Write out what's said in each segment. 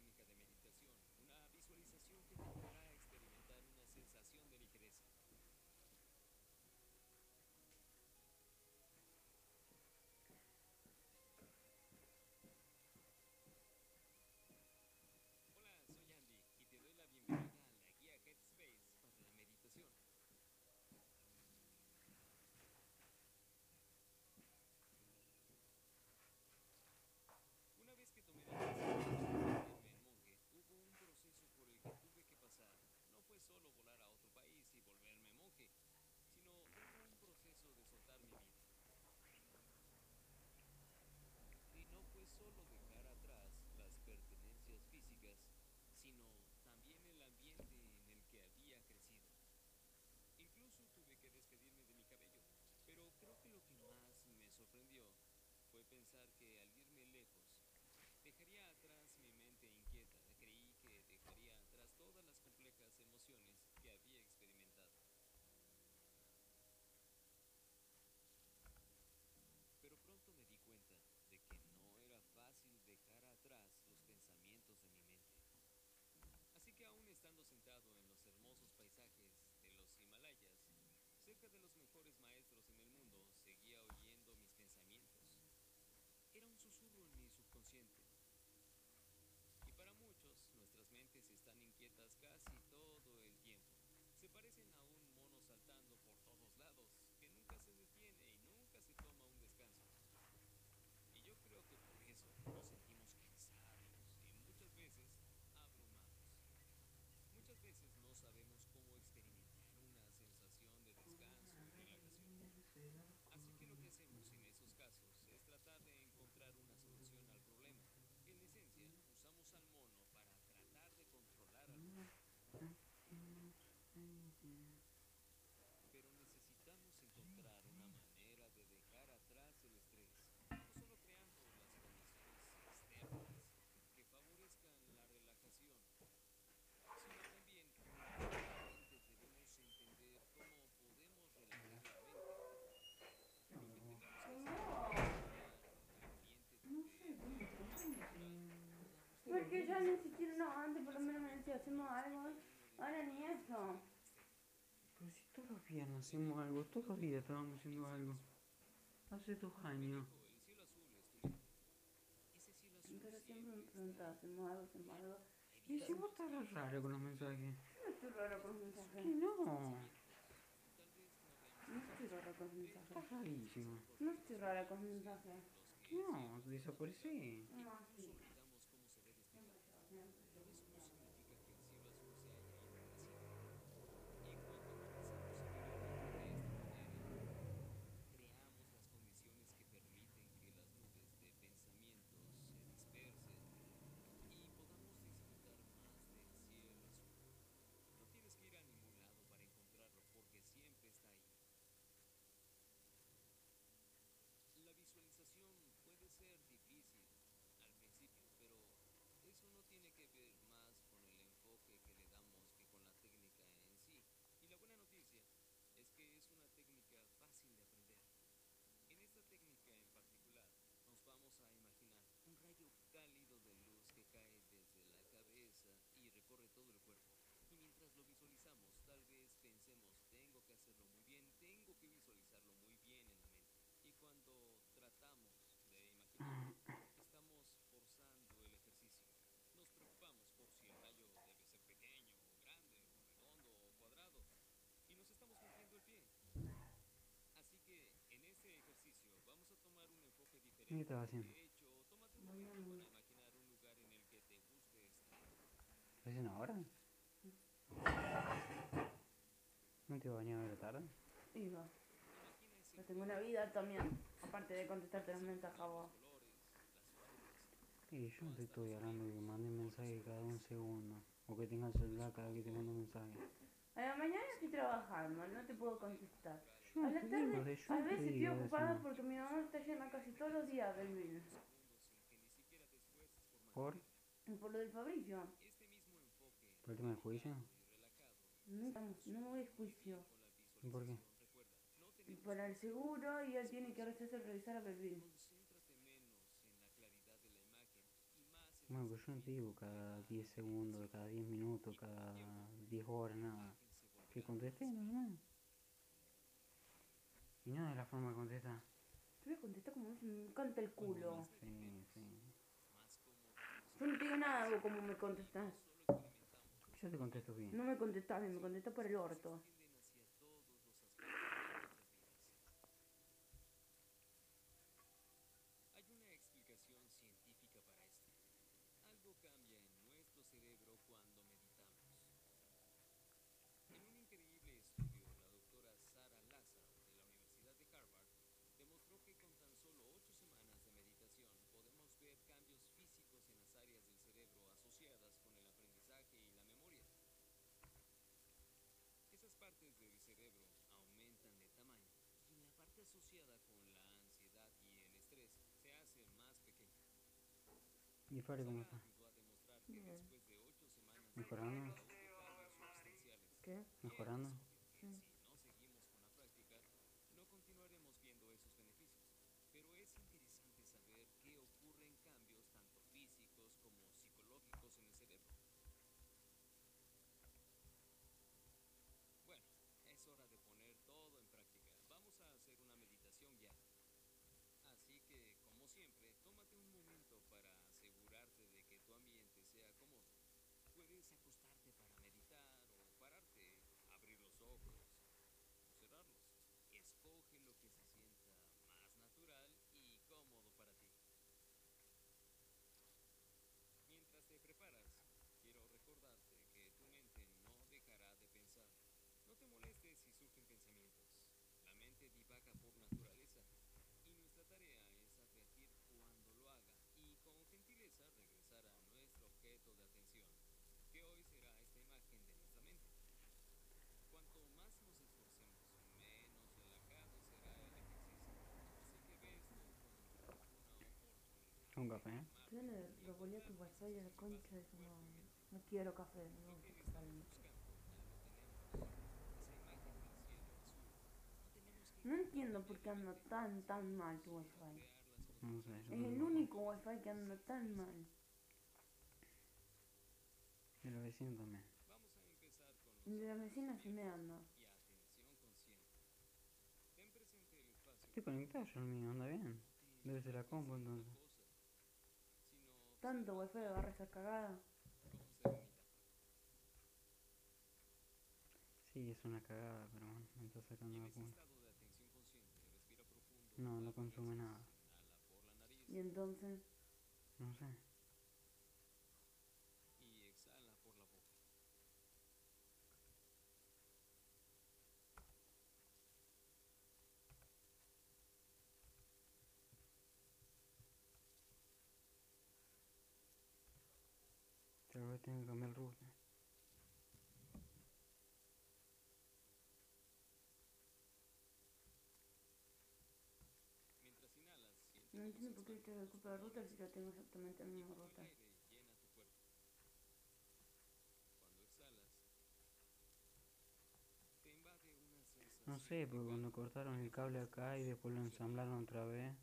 técnica de hacemos algo. Ahora ni eso. Pero si todavía no hacemos algo, todavía estábamos haciendo algo. Hace dos años. Pero siempre me preguntas, hacemos algo, hacemos algo. Y si vos estás raro con los mensajes. No estoy raro con los mensajes. Que no. No estoy rara con los mensajes. Estás rarísimo. No estoy rara con los mensajes. No, desaparecí. No, sí. que te va haciendo. ¿Lo hacen ahora? ¿No te iba a bañar a la tarde? Iba. Pero tengo una vida también, aparte de contestarte los mensajes a vos. Y yo no te estoy hablando de que manden mensajes cada un segundo. O que tengas celular cada vez que te mando mensaje. A la mañana estoy trabajando, no te puedo contestar. A la tarde, a veces estoy ocupada porque mi mamá está llena casi todos los días del menos. ¿Por? Por lo del Fabricio. ¿Por el tema del juicio? No, no me voy juicio. ¿Y por qué? Y para el seguro y él tiene que hacerse revisar a Belvin. Bueno, pero yo no te digo cada 10 segundos, cada 10 minutos, cada 10 horas, nada. Que contesté, no, no. Y no de la forma que contesta. Yo le contesto como si me canta el culo. Sí, sí. Yo no te digo nada como me contestás. Yo te contesto bien. No me contestás bien, me contestás por el orto. Hay una explicación científica para esto. Algo cambia en nuestro cerebro cuando meditamos. En un increíble estudio, la doctora Sarah Lazar de la Universidad de Harvard demostró que con tan solo ocho semanas de meditación podemos ver cambios físicos en las áreas del cerebro asociadas con el aprendizaje y la memoria. Esas partes del cerebro aumentan de tamaño y la parte asociada con la ansiedad y el estrés se hace más pequeña. ¿Y Fari cómo está? ayudó a demostrar que después de ocho semanas de ¿Mejorando? práctica, estos cambios sustanciales ¿Qué? ¿Mejorando? Si no seguimos con la práctica, no continuaremos viendo esos beneficios. Pero es interesante saber qué ocurren cambios tanto físicos como psicológicos en el cerebro. Bueno, es hora de poner todo en práctica. Vamos a hacer una meditación guiada. Así que, como siempre, tómate un momento para asegurarte de que tu ambiente sea cómodo. Puedes acostarte para meditar o pararte, abrir los ojos o cerrarlos. Escoge lo que se sienta más natural y cómodo para ti. Mientras te preparas, quiero recordarte que tu mente no dejará de pensar. No te molestes si surgen pensamientos. La mente divaga por naturaleza y nuestra tarea es advertir cuando lo haga y con gentileza regresar a nuestro objeto de atención, que hoy será esta imagen de nuestra mente. Cuanto más nos esforcemos, menos relajado será el ejercicio. Así que ve esto como una oportunidad. Un café. Yo le revolví a tu wifi a la concha de su madre. No quiero café, no, totalmente. No entiendo por qué anda tan, tan mal tu wifi. No sé, yo Es el único wifi que anda tan mal. Y los vecinos también. Los de la vecina se me anda. Estoy conectado yo el mío, anda bien. Debe ser la compu entonces. Tanto wifi agarra esa cagada. como serenidad. Sí, es una cagada, pero bueno, me está sacando de. No, no consume nada. Y entonces, No sé. Tengo que cambiar ruta. Mientras inhalas, siente no entiendo por qué te ocupa la ruta si yo tengo exactamente la misma ruta. No sé, porque cuando cortaron el cable acá y después lo ensamblaron otra vez,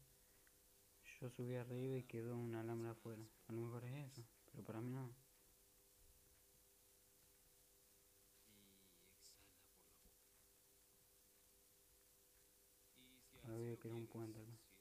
yo subí arriba y quedó un alambre afuera. A lo mejor es eso, pero para mí no. y exhala por la boca. Y crear un puente acá.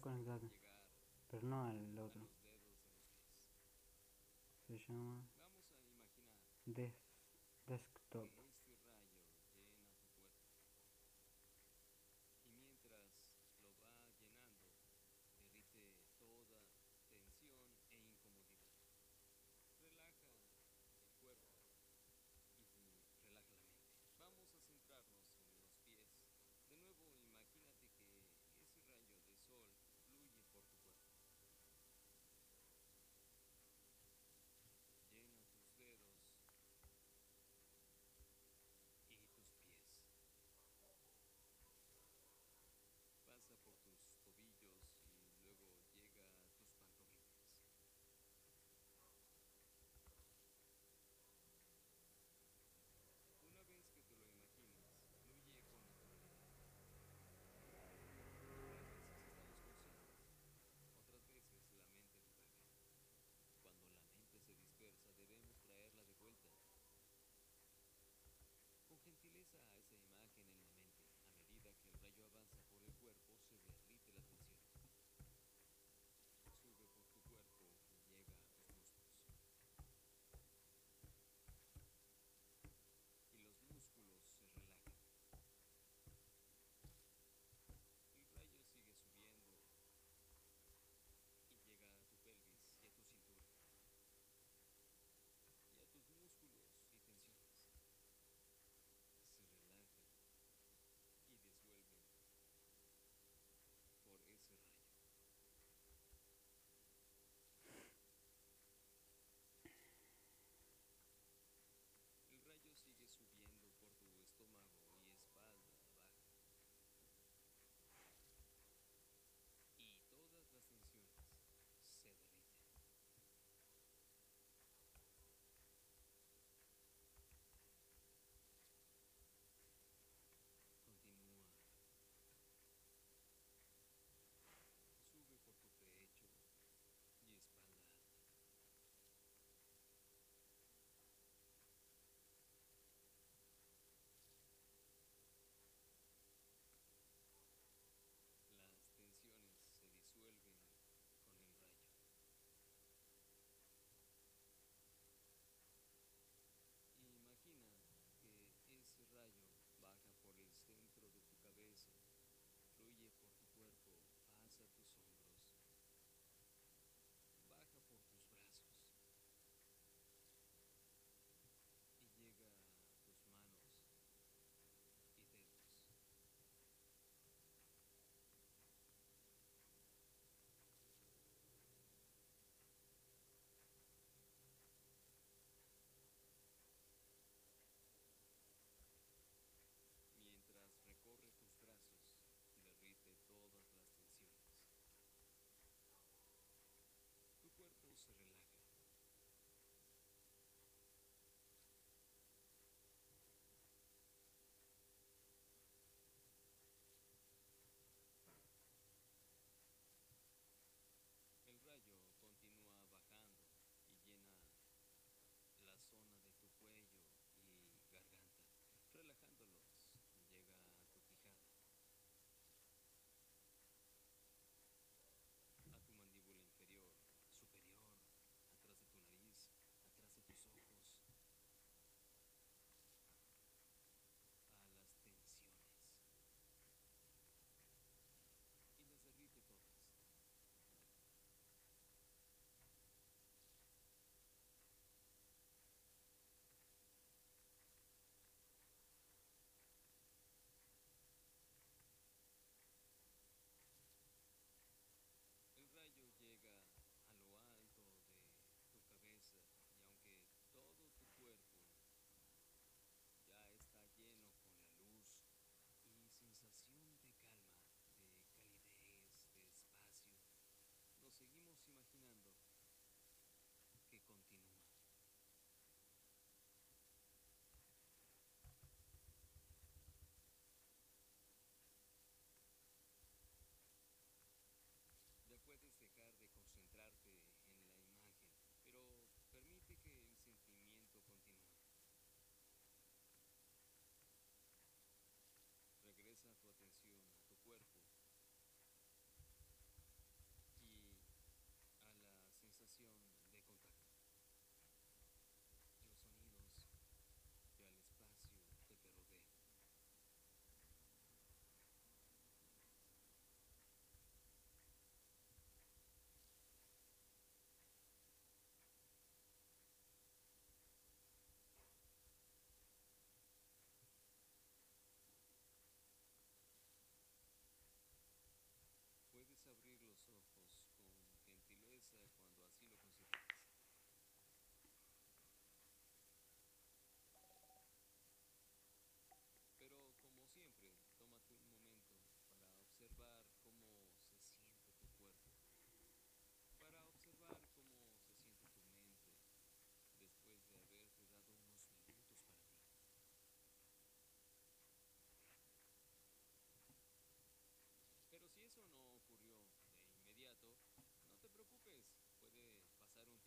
está conectada. Pero no al otro. Se llama Des Desktop.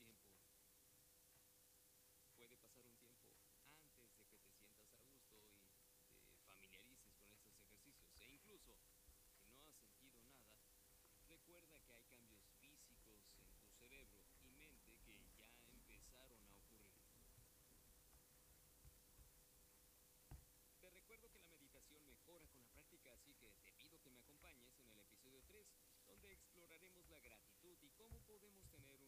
tiempo. Puede pasar un tiempo antes de que te sientas a gusto y te familiarices con estos ejercicios. E incluso, si no has sentido nada, recuerda que hay cambios físicos en tu cerebro y mente que ya empezaron a ocurrir. Te recuerdo que la meditación mejora con la práctica, así que te pido que me acompañes en el episodio 3, donde exploraremos la gratitud y cómo podemos tener